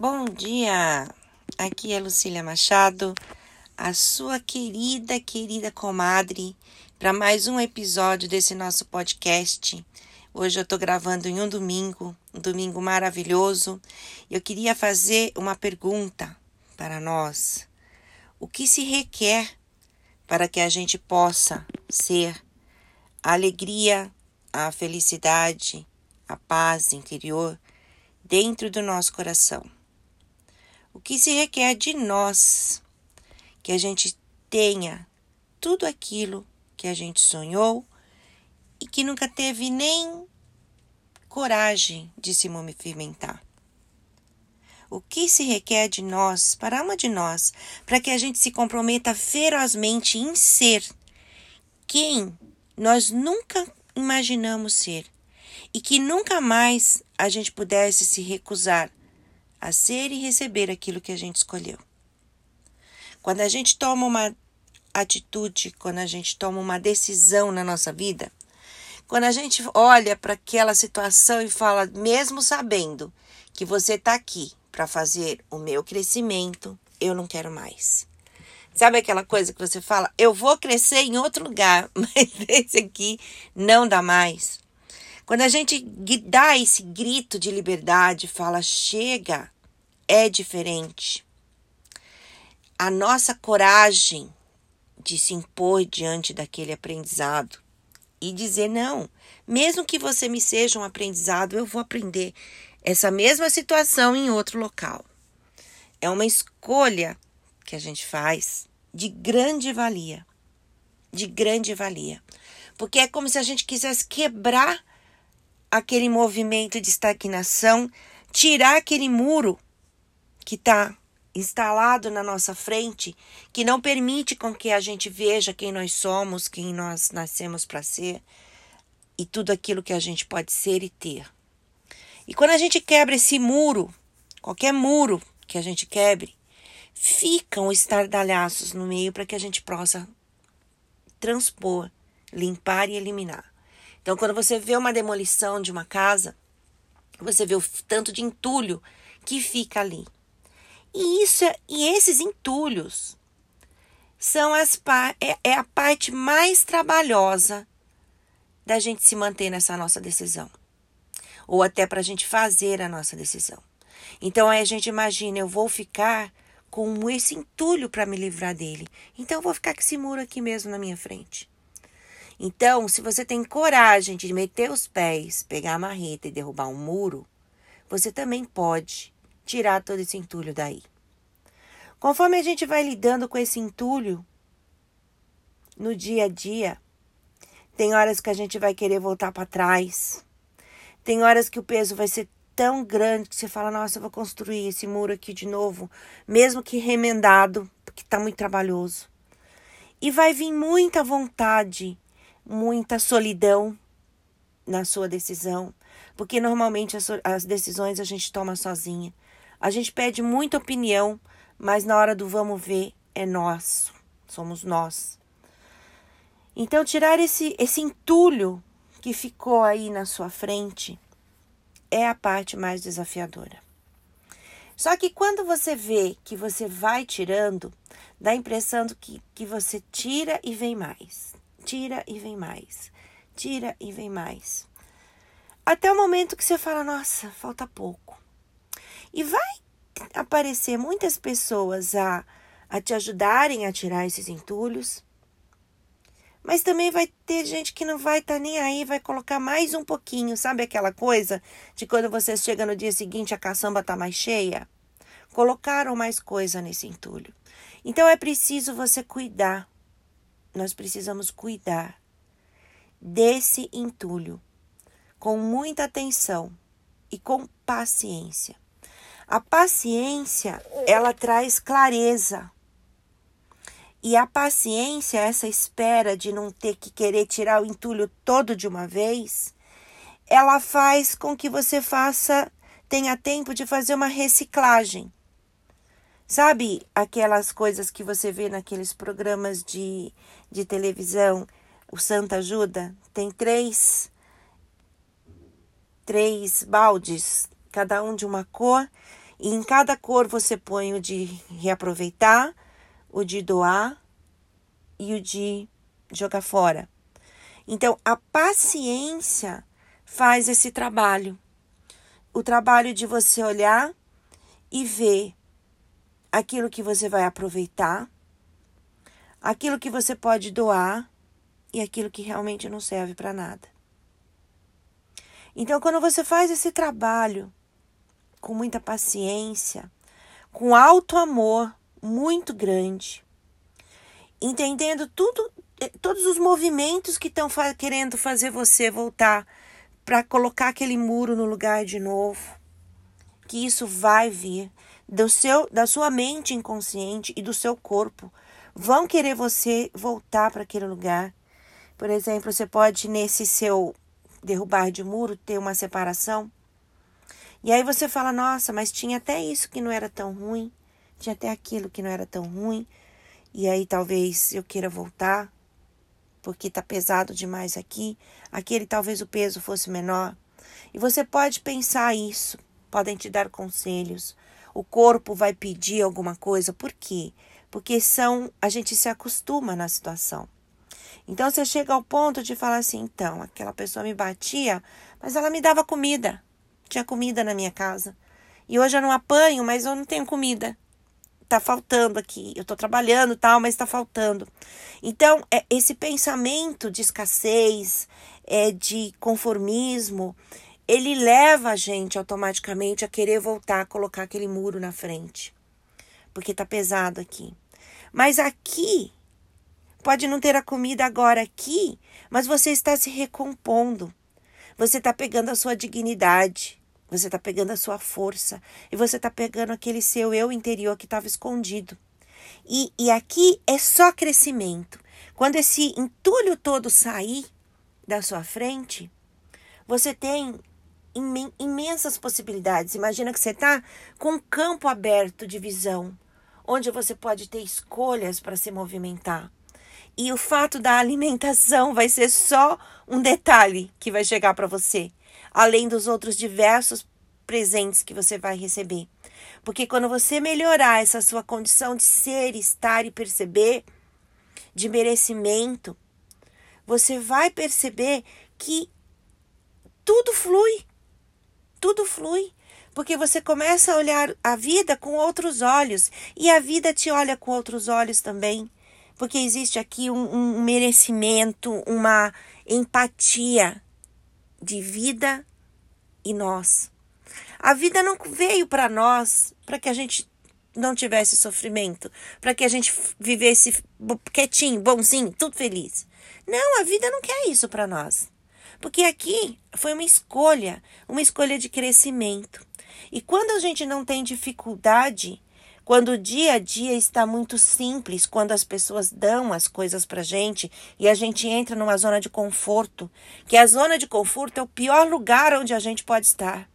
Bom dia! Aqui é Lucília Machado, a sua querida, querida comadre, para mais um episódio desse nosso podcast. Hoje eu estou gravando em um domingo, um domingo maravilhoso. Eu queria fazer uma pergunta para nós. O que se requer para que a gente possa ser a alegria, a felicidade, a paz interior dentro do nosso coração? O que se requer de nós que a gente tenha tudo aquilo que a gente sonhou e que nunca teve nem coragem de se movimentar. O que se requer de nós, para uma de nós, para que a gente se comprometa ferozmente em ser quem nós nunca imaginamos ser e que nunca mais a gente pudesse se recusar a ser e receber aquilo que a gente escolheu. Quando a gente toma uma atitude, quando a gente toma uma decisão na nossa vida, quando a gente olha para aquela situação e fala, mesmo sabendo que você está aqui para fazer o meu crescimento, eu não quero mais. Sabe aquela coisa que você fala, eu vou crescer em outro lugar, mas esse aqui não dá mais. Quando a gente dá esse grito de liberdade, fala, chega, é diferente. A nossa coragem de se impor diante daquele aprendizado e dizer não, mesmo que você me seja um aprendizado, eu vou aprender essa mesma situação em outro local. É uma escolha que a gente faz de grande valia. De grande valia. Porque é como se a gente quisesse quebrar aquele movimento de estagnação, tirar aquele muro que está instalado na nossa frente, que não permite com que a gente veja quem nós somos, quem nós nascemos para ser e tudo aquilo que a gente pode ser e ter. E quando a gente quebra esse muro, qualquer muro que a gente quebre, ficam estardalhaços no meio para que a gente possa transpor, limpar e eliminar. Então, quando você vê uma demolição de uma casa, você vê o tanto de entulho que fica ali. E isso é, e esses entulhos são as é, é a parte mais trabalhosa da gente se manter nessa nossa decisão. Ou até para a gente fazer a nossa decisão. Então aí a gente imagina, eu vou ficar com esse entulho para me livrar dele. Então eu vou ficar com esse muro aqui mesmo na minha frente. Então, se você tem coragem de meter os pés, pegar a marreta e derrubar um muro, você também pode tirar todo esse entulho daí. Conforme a gente vai lidando com esse entulho no dia a dia, tem horas que a gente vai querer voltar para trás. Tem horas que o peso vai ser tão grande que você fala: Nossa, eu vou construir esse muro aqui de novo, mesmo que remendado, porque está muito trabalhoso. E vai vir muita vontade, muita solidão na sua decisão, porque normalmente as, as decisões a gente toma sozinha. A gente pede muita opinião, mas na hora do vamos ver é nosso, somos nós. Então, tirar esse, esse entulho que ficou aí na sua frente é a parte mais desafiadora. Só que quando você vê que você vai tirando, dá a impressão que, que você tira e vem mais, tira e vem mais, tira e vem mais. Até o momento que você fala, nossa, falta pouco. E vai aparecer muitas pessoas a, a te ajudarem a tirar esses entulhos. Mas também vai ter gente que não vai estar tá nem aí, vai colocar mais um pouquinho. Sabe aquela coisa de quando você chega no dia seguinte a caçamba está mais cheia? Colocaram mais coisa nesse entulho. Então é preciso você cuidar. Nós precisamos cuidar desse entulho com muita atenção e com paciência. A paciência, ela traz clareza. E a paciência, essa espera de não ter que querer tirar o entulho todo de uma vez, ela faz com que você faça, tenha tempo de fazer uma reciclagem. Sabe aquelas coisas que você vê naqueles programas de, de televisão, o Santa Ajuda? Tem três, três baldes, cada um de uma cor, E em cada cor você põe o de reaproveitar, o de doar e o de jogar fora. Então, a paciência faz esse trabalho. O trabalho de você olhar e ver aquilo que você vai aproveitar, aquilo que você pode doar e aquilo que realmente não serve para nada. Então, quando você faz esse trabalho com muita paciência, com alto amor muito grande, entendendo tudo eh, todos os movimentos que estão fa querendo fazer você voltar para colocar aquele muro no lugar de novo, que isso vai vir do seu da sua mente inconsciente e do seu corpo vão querer você voltar para aquele lugar. Por exemplo, você pode nesse seu derrubar de muro ter uma separação. E aí você fala: "Nossa, mas tinha até isso que não era tão ruim, tinha até aquilo que não era tão ruim". E aí talvez eu queira voltar porque está pesado demais aqui, aquele talvez o peso fosse menor. E você pode pensar isso, podem te dar conselhos. O corpo vai pedir alguma coisa, por quê? Porque são a gente se acostuma na situação. Então você chega ao ponto de falar assim, então, aquela pessoa me batia, mas ela me dava comida. Tinha comida na minha casa. E hoje eu não apanho, mas eu não tenho comida tá faltando aqui, eu tô trabalhando tal, mas tá faltando. Então, é, esse pensamento de escassez, é, de conformismo, ele leva a gente automaticamente a querer voltar a colocar aquele muro na frente. Porque tá pesado aqui. Mas aqui, pode não ter a comida agora aqui, mas você está se recompondo. Você está pegando a sua dignidade. Você está pegando a sua força e você está pegando aquele seu eu interior que estava escondido. E, e aqui é só crescimento. Quando esse entulho todo sair da sua frente, você tem imensas possibilidades. Imagina que você está com um campo aberto de visão, onde você pode ter escolhas para se movimentar. E o fato da alimentação vai ser só um detalhe que vai chegar para você além dos outros diversos presentes que você vai receber. Porque quando você melhorar essa sua condição de ser, estar e perceber, de merecimento, você vai perceber que tudo flui. Tudo flui. Porque você começa a olhar a vida com outros olhos. E a vida te olha com outros olhos também. Porque existe aqui um, um merecimento, uma empatia de vida e nós. A vida não veio para nós para que a gente não tivesse sofrimento, para que a gente vivesse quietinho, bonzinho, tudo feliz. Não, a vida não quer isso para nós. Porque aqui foi uma escolha, uma escolha de crescimento. E quando a gente não tem dificuldade, quando o dia a dia está muito simples, quando as pessoas dão as coisas para gente e a gente entra numa zona de conforto, que a zona de conforto é o pior lugar onde a gente pode estar.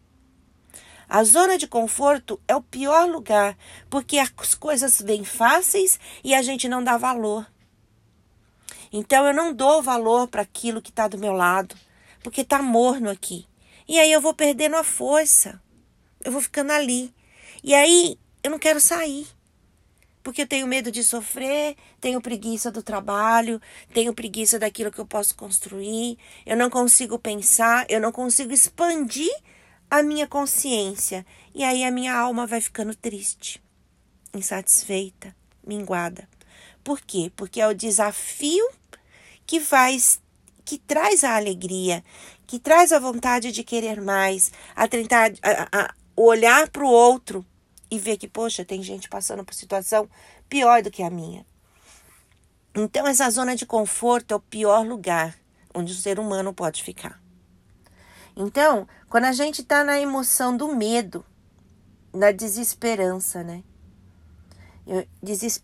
A zona de conforto é o pior lugar, porque as coisas vêm fáceis e a gente não dá valor. Então eu não dou valor para aquilo que está do meu lado, porque está morno aqui. E aí eu vou perdendo a força. Eu vou ficando ali. E aí eu não quero sair. Porque eu tenho medo de sofrer, tenho preguiça do trabalho, tenho preguiça daquilo que eu posso construir, eu não consigo pensar, eu não consigo expandir a minha consciência. E aí a minha alma vai ficando triste, insatisfeita, minguada. Por quê? Porque é o desafio que faz que traz a alegria, que traz a vontade de querer mais, a tentar a, a olhar para o outro e ver que, poxa, tem gente passando por situação pior do que a minha. Então, essa zona de conforto é o pior lugar onde o ser humano pode ficar. Então, quando a gente está na emoção do medo, da desesperança, né?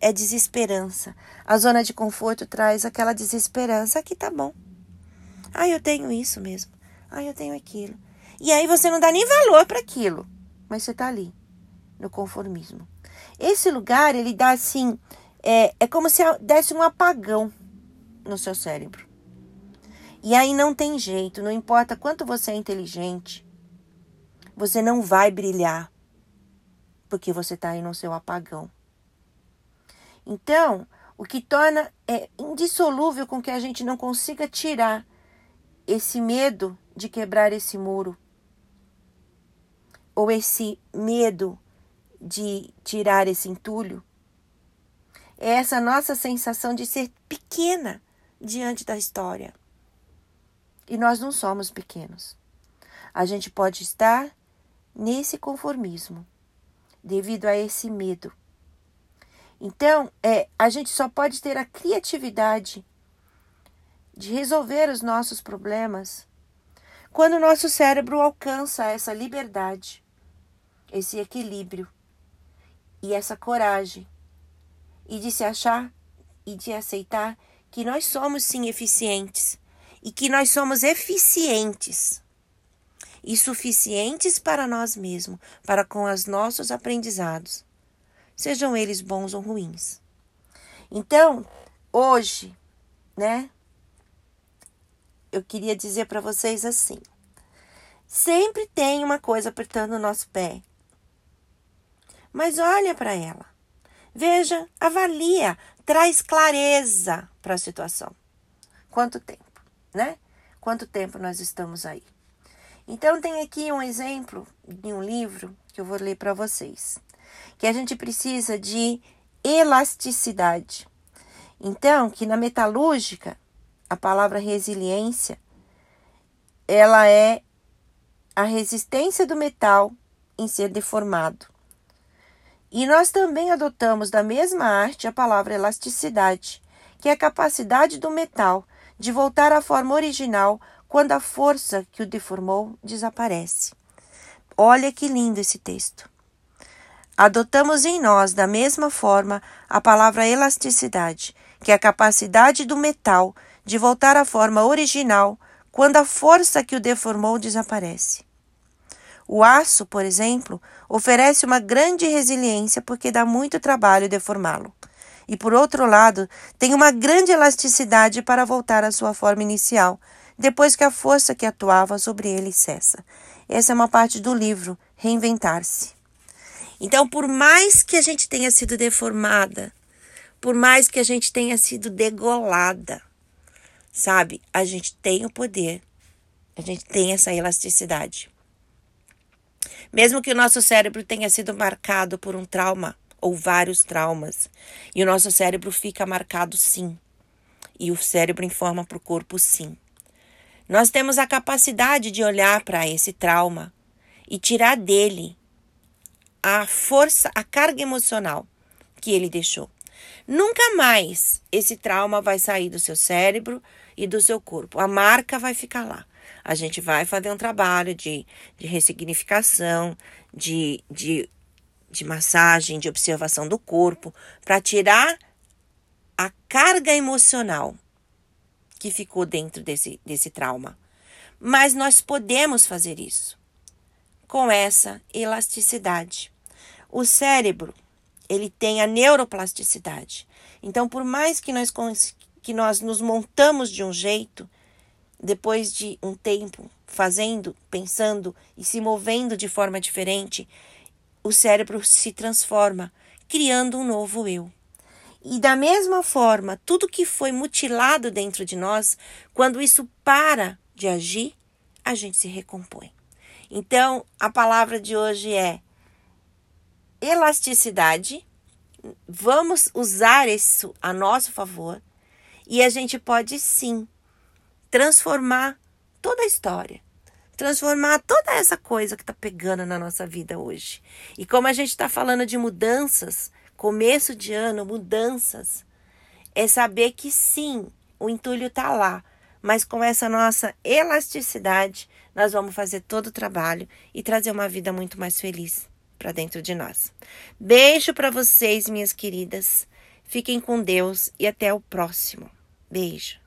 É desesperança. A zona de conforto traz aquela desesperança. Aqui tá bom. Ah, eu tenho isso mesmo. Ah, eu tenho aquilo. E aí você não dá nem valor para aquilo, mas você tá ali no conformismo. Esse lugar, ele dá assim, é, é como se desse um apagão no seu cérebro. E aí não tem jeito, não importa quanto você é inteligente, você não vai brilhar. porque você está aí no seu apagão. Então, o que torna é indissolúvel com que a gente não consiga tirar esse medo de quebrar esse muro, ou esse medo de tirar esse entulho, é essa nossa sensação de ser pequena diante da história. E nós não somos pequenos. A gente pode estar nesse conformismo devido a esse medo. Então, é, a gente só pode ter a criatividade de resolver os nossos problemas quando o nosso cérebro alcança essa liberdade, esse equilíbrio e essa coragem e de se achar e de aceitar que nós somos sim eficientes e que nós somos eficientes e suficientes para nós mesmos, para com os nossos aprendizados, sejam eles bons ou ruins. Então, hoje, né, eu queria dizer para vocês assim: sempre tem uma coisa apertando o nosso pé. Mas olha para ela. Veja, avalia, traz clareza para a situação. Quanto tempo, né? Quanto tempo nós estamos aí? Então, tem aqui um exemplo de um livro que eu vou ler para vocês, que a gente precisa de elasticidade. Então, que na metalúrgica, a palavra resiliência, ela é a resistência do metal em ser deformado. E nós também adotamos da mesma arte a palavra elasticidade, que é a capacidade do metal de voltar à forma original quando a força que o deformou desaparece. Olha que lindo esse texto. Adotamos em nós, da mesma forma, a palavra elasticidade, que é a capacidade do metal de voltar à forma original quando a força que o deformou desaparece. O aço, por exemplo, oferece uma grande resiliência porque dá muito trabalho deformá-lo. E, por outro lado, tem uma grande elasticidade para voltar à sua forma inicial, depois que a força que atuava sobre ele cessa. Essa é uma parte do livro Reinventar-se. Então, por mais que a gente tenha sido deformada, por mais que a gente tenha sido degolada, sabe, a gente tem o poder, a gente tem essa elasticidade. Mesmo que o nosso cérebro tenha sido marcado por um trauma ou vários traumas, e o nosso cérebro fica marcado sim, e o cérebro informa para o corpo sim. Nós temos a capacidade de olhar para esse trauma e tirar dele a força, a carga emocional que ele deixou. Nunca mais esse trauma vai sair do seu cérebro e do seu corpo. A marca vai ficar lá. A gente vai fazer um trabalho de, de ressignificação, de, de, de massagem, de observação do corpo, para tirar a carga emocional que ficou dentro desse, desse trauma. Mas nós podemos fazer isso com essa elasticidade. O cérebro, ele tem a neuroplasticidade. Então, por mais que nós, que nós nos montamos de um jeito, depois de um tempo fazendo, pensando e se movendo de forma diferente, o cérebro se transforma, criando um novo eu. E da mesma forma, tudo que foi mutilado dentro de nós, quando isso para de agir, a gente se recompõe. Então, a palavra de hoje é elasticidade. Vamos usar isso a nosso favor e a gente pode sim transformar toda a história, transformar toda essa coisa que está pegando na nossa vida hoje. E como a gente está falando de mudanças, começo de ano, mudanças, é saber que sim, o entulho está lá, mas com essa nossa elasticidade, nós vamos fazer todo o trabalho e trazer uma vida muito mais feliz para dentro de nós. Beijo para vocês, minhas queridas. Fiquem com Deus e até o próximo. Beijo.